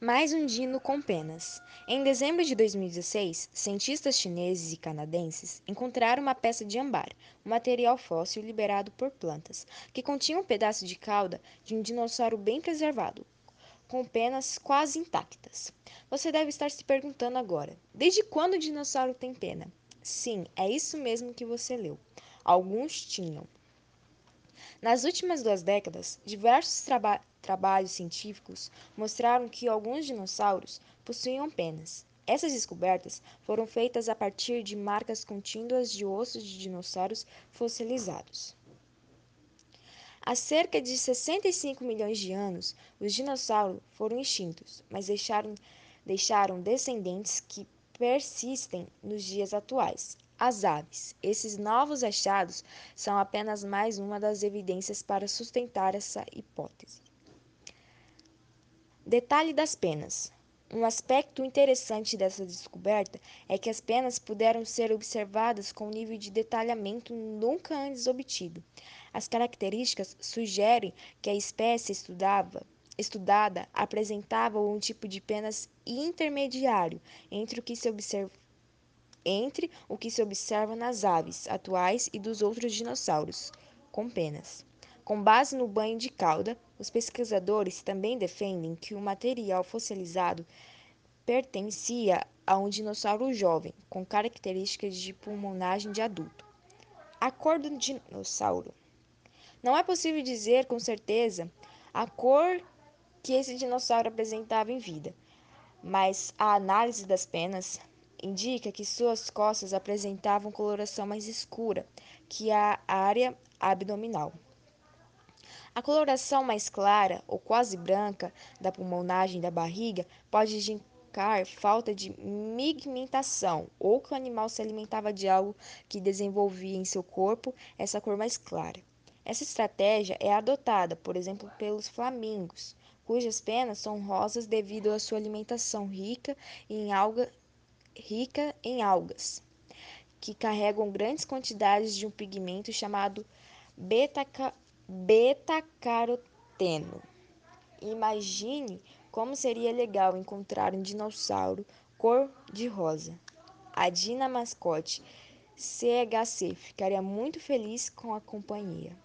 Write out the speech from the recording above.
Mais um dino com penas. Em dezembro de 2016, cientistas chineses e canadenses encontraram uma peça de ambar, um material fóssil liberado por plantas, que continha um pedaço de cauda de um dinossauro bem preservado, com penas quase intactas. Você deve estar se perguntando agora: desde quando o dinossauro tem pena? Sim, é isso mesmo que você leu. Alguns tinham. Nas últimas duas décadas, diversos traba trabalhos científicos mostraram que alguns dinossauros possuíam penas. Essas descobertas foram feitas a partir de marcas contínuas de ossos de dinossauros fossilizados. Há cerca de 65 milhões de anos, os dinossauros foram extintos, mas deixaram, deixaram descendentes que persistem nos dias atuais. As aves. Esses novos achados são apenas mais uma das evidências para sustentar essa hipótese. Detalhe das penas. Um aspecto interessante dessa descoberta é que as penas puderam ser observadas com um nível de detalhamento nunca antes obtido. As características sugerem que a espécie estudava, estudada apresentava um tipo de penas intermediário entre o que se observa entre o que se observa nas aves atuais e dos outros dinossauros com penas. Com base no banho de cauda, os pesquisadores também defendem que o material fossilizado pertencia a um dinossauro jovem, com características de pulmonagem de adulto. A cor do dinossauro. Não é possível dizer com certeza a cor que esse dinossauro apresentava em vida, mas a análise das penas indica que suas costas apresentavam coloração mais escura que a área abdominal. A coloração mais clara ou quase branca da pulmonagem da barriga pode indicar falta de pigmentação ou que o animal se alimentava de algo que desenvolvia em seu corpo essa cor mais clara. Essa estratégia é adotada, por exemplo, pelos flamingos, cujas penas são rosas devido à sua alimentação rica em, alga, rica em algas, que carregam grandes quantidades de um pigmento chamado beta-caroteno beta-caroteno. Imagine como seria legal encontrar um dinossauro cor-de-rosa. A Dina Mascote CHC ficaria muito feliz com a companhia.